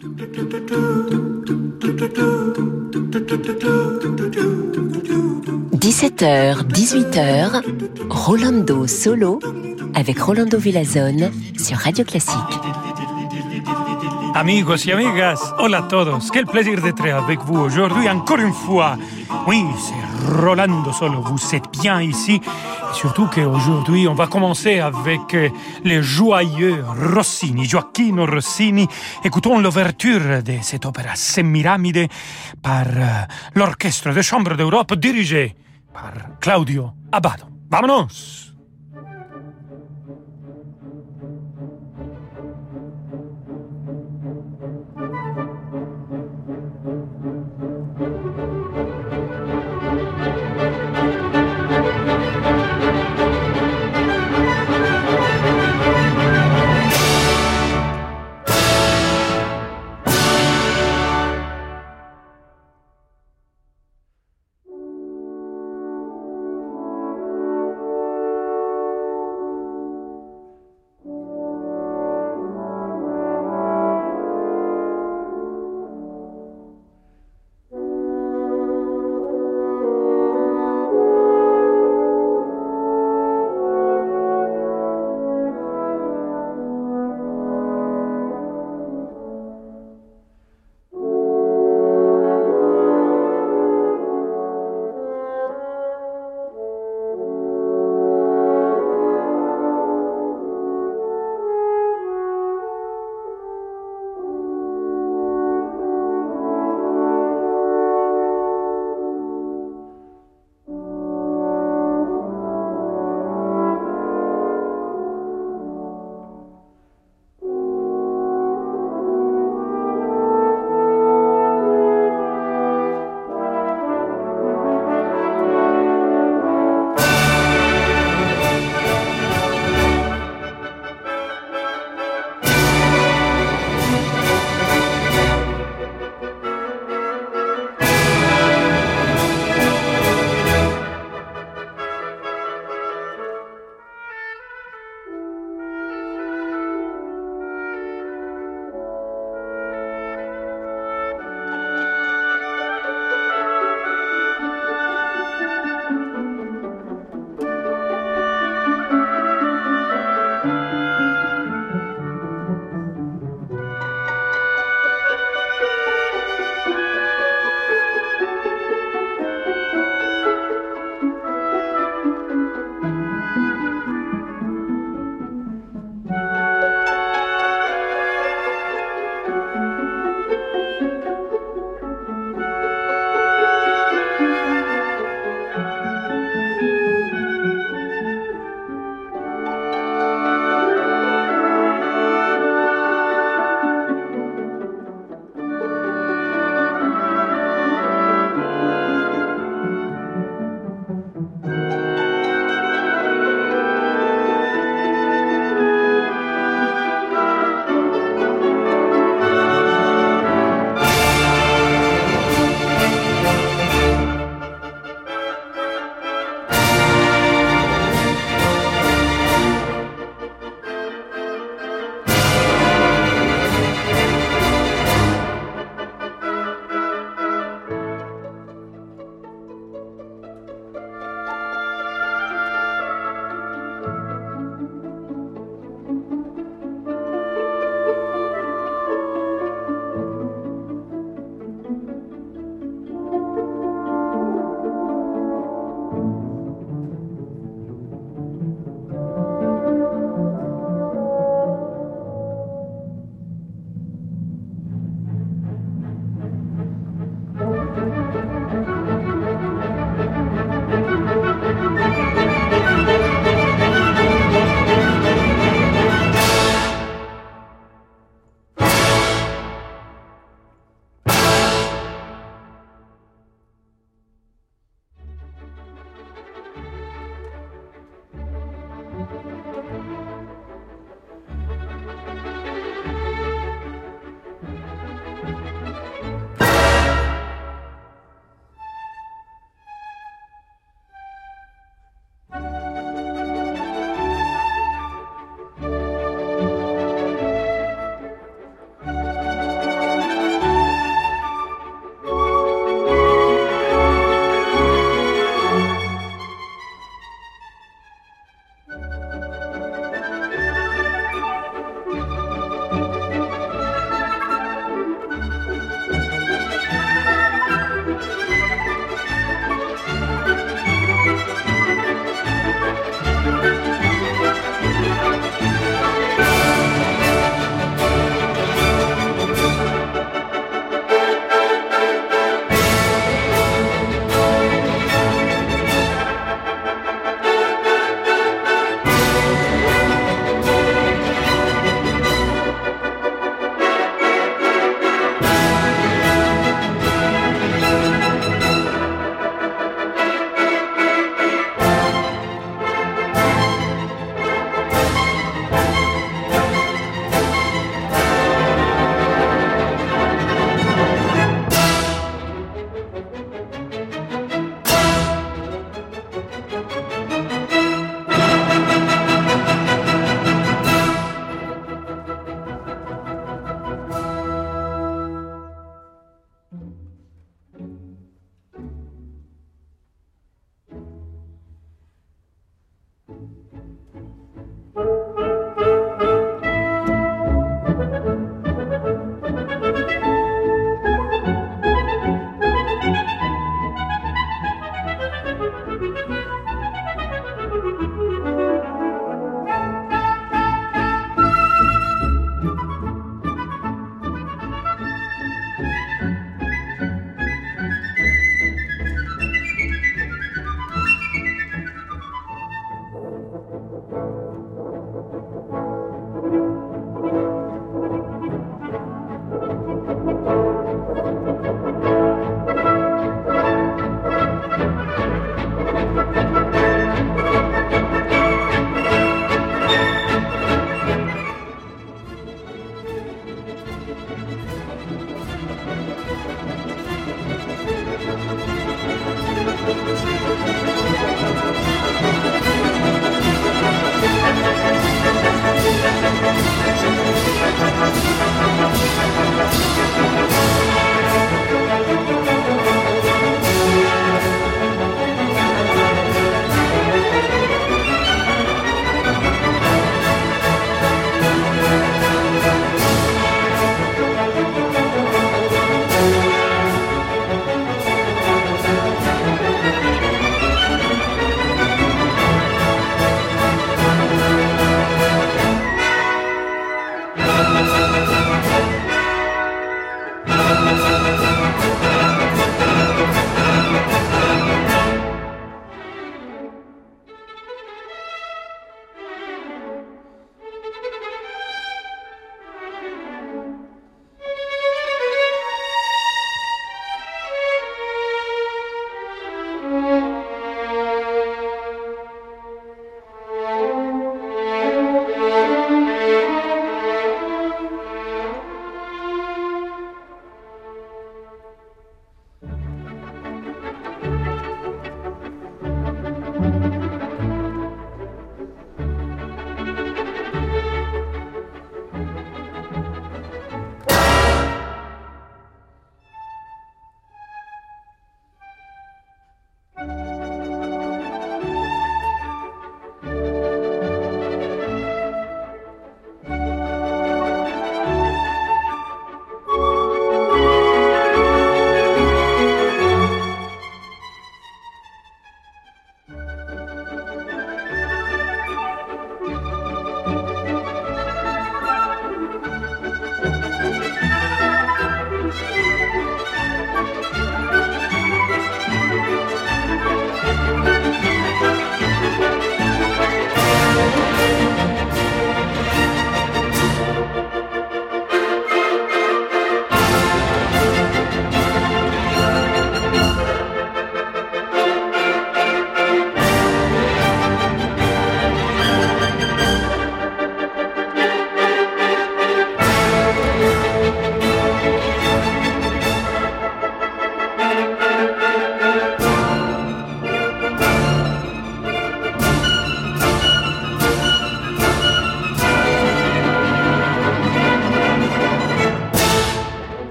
17h, 18h, Rolando Solo avec Rolando Villazone sur Radio Classique. Amigos y amigas, hola a todos. Quel plaisir d'être avec vous aujourd'hui encore une fois. Oui, c'est Rolando Solo. Vous êtes bien ici. Surtout qu'aujourd'hui, on va commencer avec euh, le joyeux Rossini, Gioacchino Rossini. Écoutons l'ouverture de cette opéra Semiramide par euh, l'Orchestre de Chambre d'Europe dirigé par Claudio Abbado. Vámonos!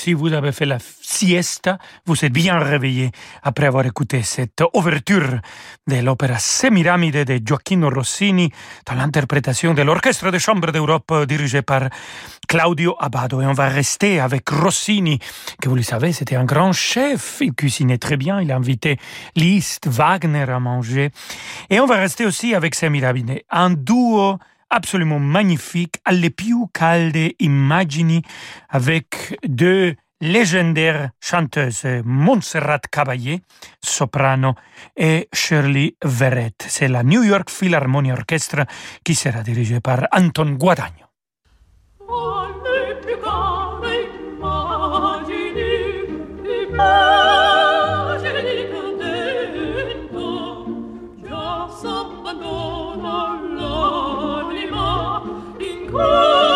Si vous avez fait la siesta, vous êtes bien réveillé après avoir écouté cette ouverture de l'opéra Semiramide de Gioacchino Rossini dans l'interprétation de l'Orchestre de chambre d'Europe dirigé par Claudio Abbado. Et on va rester avec Rossini, que vous le savez, c'était un grand chef. Il cuisinait très bien. Il a invité Liszt, Wagner à manger. Et on va rester aussi avec Semiramide, un duo absolument magnifique, alle più calde immagini avec deux légendaires chanteuses, Montserrat Caballé, soprano, et Shirley Verrett. C'est la New York Philharmonia Orchestra qui sera dirigée par Anton Guadagno. Oh.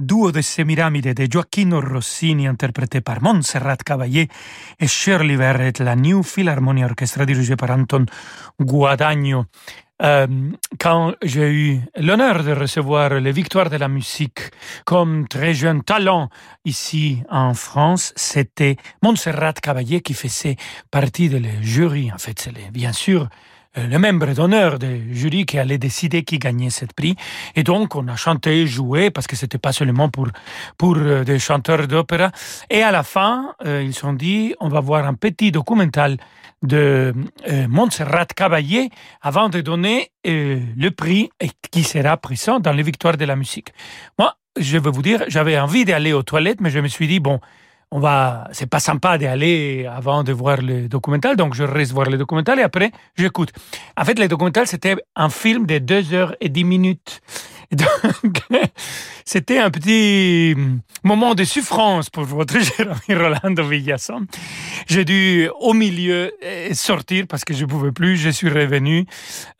de Semiramide de Gioacchino Rossini, interprété par Montserrat Caballé et Shirley Verrett, la New Philharmonia Orchestra dirigée par Anton Guadagno. Euh, quand j'ai eu l'honneur de recevoir les victoires de la musique comme très jeune talent ici en France, c'était Montserrat Caballé qui faisait partie de le jury. En fait, c'est bien sûr le membre d'honneur du jury qui allait décider qui gagnait ce prix. Et donc, on a chanté, joué, parce que c'était pas seulement pour, pour des chanteurs d'opéra. Et à la fin, ils se sont dit, on va voir un petit documental de Montserrat Caballé avant de donner le prix qui sera présent dans les victoires de la musique. Moi, je vais vous dire, j'avais envie d'aller aux toilettes, mais je me suis dit, bon, on va, c'est pas sympa d'aller avant de voir le documental, donc je reste voir le documental et après j'écoute. En fait, le documental c'était un film de deux heures et dix minutes. Donc, c'était un petit moment de souffrance pour votre cher ami Rolando Villasson. J'ai dû au milieu euh, sortir parce que je pouvais plus. Je suis revenu.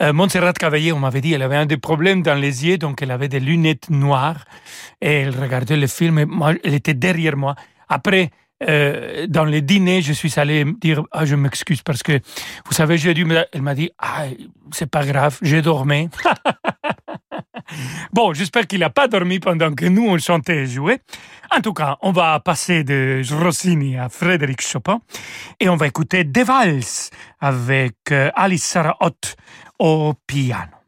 Euh, Montserrat Cavalier, on m'avait dit, elle avait un des problèmes dans les yeux, donc elle avait des lunettes noires et elle regardait le film. Et moi, elle était derrière moi. Après, euh, dans les dîners, je suis allé dire ah je m'excuse parce que vous savez j'ai dû elle m'a dit ah c'est pas grave j'ai dormi. Bon j'espère qu'il n'a pas dormi pendant que nous on chantait et jouait. En tout cas on va passer de Rossini à Frédéric Chopin et on va écouter Des Vals avec euh, Alice Sarah Ott au piano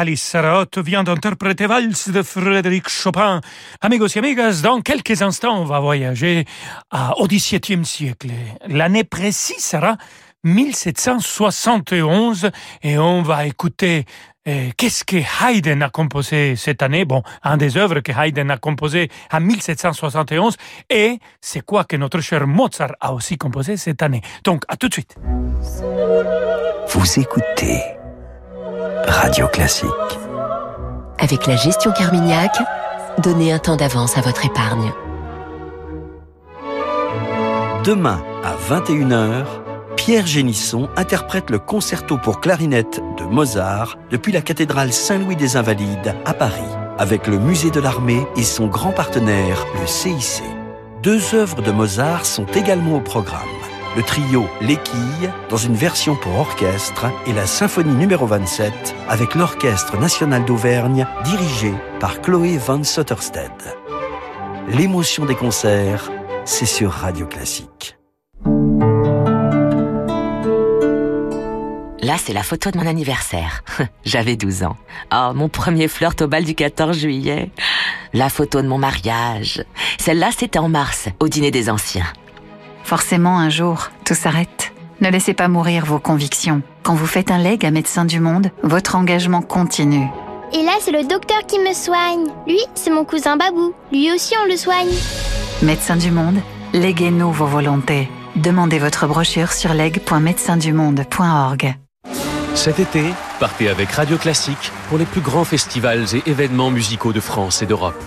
Alice Sarraute vient d'interpréter Valse de Frédéric Chopin. Amigos et amigas, dans quelques instants, on va voyager au XVIIe siècle. L'année précise sera 1771 et on va écouter eh, qu'est-ce que Haydn a composé cette année? Bon, un des œuvres que Haydn a composé en 1771 et c'est quoi que notre cher Mozart a aussi composé cette année. Donc, à tout de suite. Vous écoutez Radio Classique. Avec la gestion Carmignac, donnez un temps d'avance à votre épargne. Demain à 21h, Pierre Génisson interprète le concerto pour clarinette de Mozart depuis la cathédrale Saint-Louis des Invalides à Paris, avec le musée de l'armée et son grand partenaire, le CIC. Deux œuvres de Mozart sont également au programme le trio L'Équille dans une version pour orchestre et la symphonie numéro 27 avec l'Orchestre national d'Auvergne dirigé par Chloé van Sottersted. L'émotion des concerts, c'est sur Radio Classique. Là, c'est la photo de mon anniversaire. J'avais 12 ans. Oh, mon premier flirt au bal du 14 juillet. La photo de mon mariage. Celle-là, c'était en mars, au dîner des anciens. Forcément, un jour, tout s'arrête. Ne laissez pas mourir vos convictions. Quand vous faites un leg à Médecins du Monde, votre engagement continue. Et là, c'est le docteur qui me soigne. Lui, c'est mon cousin Babou. Lui aussi, on le soigne. Médecins du Monde, léguez-nous vos volontés. Demandez votre brochure sur leg.médecindumonde.org. Cet été, partez avec Radio Classique pour les plus grands festivals et événements musicaux de France et d'Europe.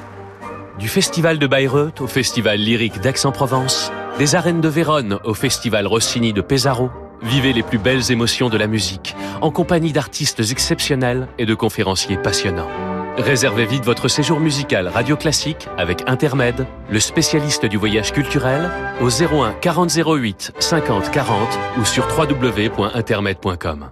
Du Festival de Bayreuth au Festival lyrique d'Aix-en-Provence, des arènes de Vérone au Festival Rossini de Pesaro, vivez les plus belles émotions de la musique en compagnie d'artistes exceptionnels et de conférenciers passionnants. Réservez vite votre séjour musical radio classique avec Intermed, le spécialiste du voyage culturel, au 01 40 08 50 40 ou sur www.intermed.com.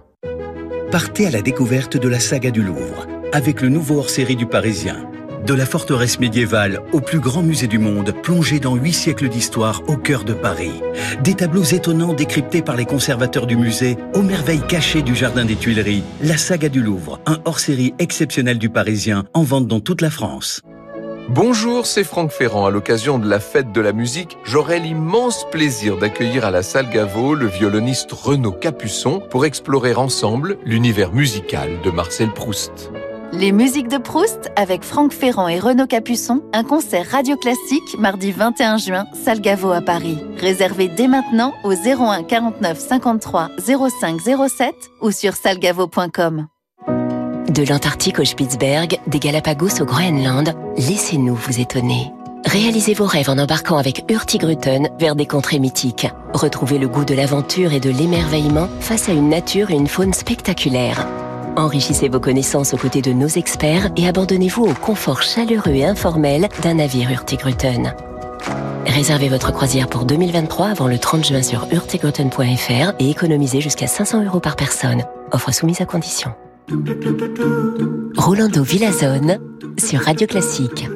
Partez à la découverte de la saga du Louvre avec le nouveau hors-série du Parisien de la forteresse médiévale au plus grand musée du monde, plongé dans huit siècles d'histoire au cœur de Paris. Des tableaux étonnants décryptés par les conservateurs du musée, aux merveilles cachées du jardin des Tuileries, la saga du Louvre, un hors-série exceptionnel du Parisien, en vente dans toute la France. Bonjour, c'est Franck Ferrand. À l'occasion de la fête de la musique, j'aurai l'immense plaisir d'accueillir à la salle Gaveau le violoniste Renaud Capuçon pour explorer ensemble l'univers musical de Marcel Proust. Les musiques de Proust avec Franck Ferrand et Renaud Capuçon, un concert radio classique mardi 21 juin, salle à Paris. Réservé dès maintenant au 01 49 53 05 07 ou sur salgavo.com. De l'Antarctique au Spitzberg, des Galapagos au Groenland, laissez-nous vous étonner. Réalisez vos rêves en embarquant avec Hurtigruten vers des contrées mythiques. Retrouvez le goût de l'aventure et de l'émerveillement face à une nature et une faune spectaculaires. Enrichissez vos connaissances aux côtés de nos experts et abandonnez-vous au confort chaleureux et informel d'un navire Hurtigruten. Réservez votre croisière pour 2023 avant le 30 juin sur hurtigruten.fr et économisez jusqu'à 500 euros par personne. Offre soumise à condition. Rolando Villazone sur Radio Classique.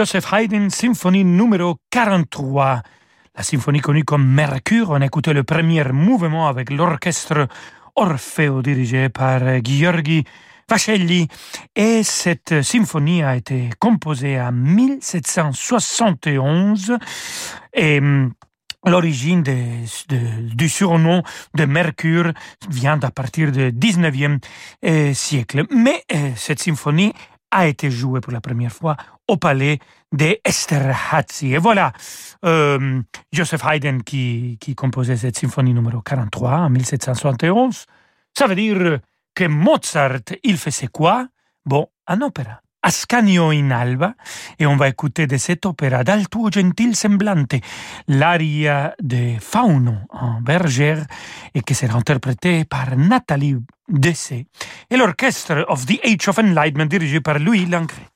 Joseph Haydn, symphonie numéro 43. La symphonie connue comme Mercure, on a écouté le premier mouvement avec l'orchestre Orfeo dirigé par Gheorghi Vacelli. Et cette symphonie a été composée en 1771 et hum, L'origine du surnom de Mercure vient à partir du 19e euh, siècle. Mais euh, cette symphonie a été jouée pour la première fois au palais d'Esterházy. Et voilà, euh, Joseph Haydn qui, qui composait cette symphonie numéro 43 en 1771. Ça veut dire que Mozart, il faisait quoi? Bon, un opéra. Ascanio in Alba, et on va écouter de cet opéra dal tuo gentil semblante, l'aria de Fauno en bergère, et qui sera interprétée par Nathalie Dessay, et l'orchestre of the Age of Enlightenment dirigé par Louis Lancret.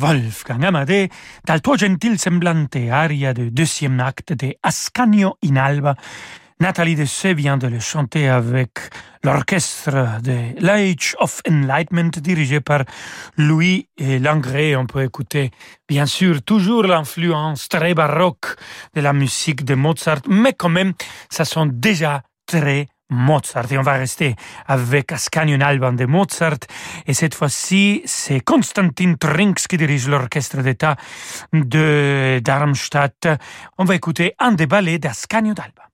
Wolfgang Amadé, dal tuo gentil semblante aria de deuxième acte de Ascanio in Alba. Nathalie Dessay vient de le chanter avec l'orchestre de l'Age of Enlightenment dirigé par Louis Langré. On peut écouter bien sûr toujours l'influence très baroque de la musique de Mozart, mais quand même, ça sont déjà très Mozart. Et on va rester avec Ascanio Alban de Mozart. Et cette fois-ci, c'est Konstantin Trinks qui dirige l'orchestre d'État de Darmstadt. On va écouter un des ballets d'Ascanio d'Alba.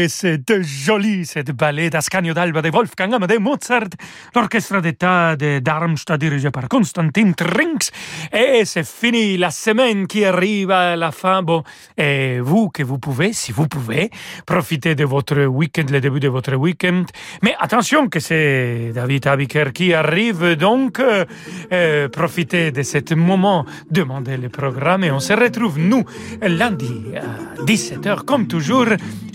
Que c'est joli cette ballet d'Ascanio d'Alba de Wolfgang Amadeus Mozart, l'orchestre d'État de Darmstadt dirigé par Konstantin Trinks. Et c'est fini la semaine qui arrive à la fin. Bon, et vous que vous pouvez, si vous pouvez, profiter de votre week-end, le début de votre week-end. Mais attention que c'est David Abiker qui arrive, donc euh, euh, profitez de ce moment, demandez le programme et on se retrouve nous lundi à 17h comme toujours.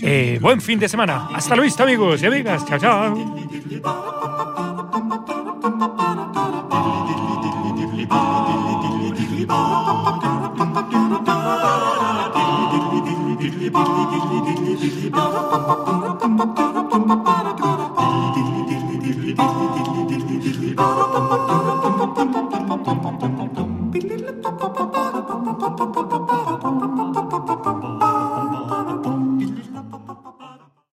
Et fin de semana. Hasta Luis, amigos y amigas. Chao, chao.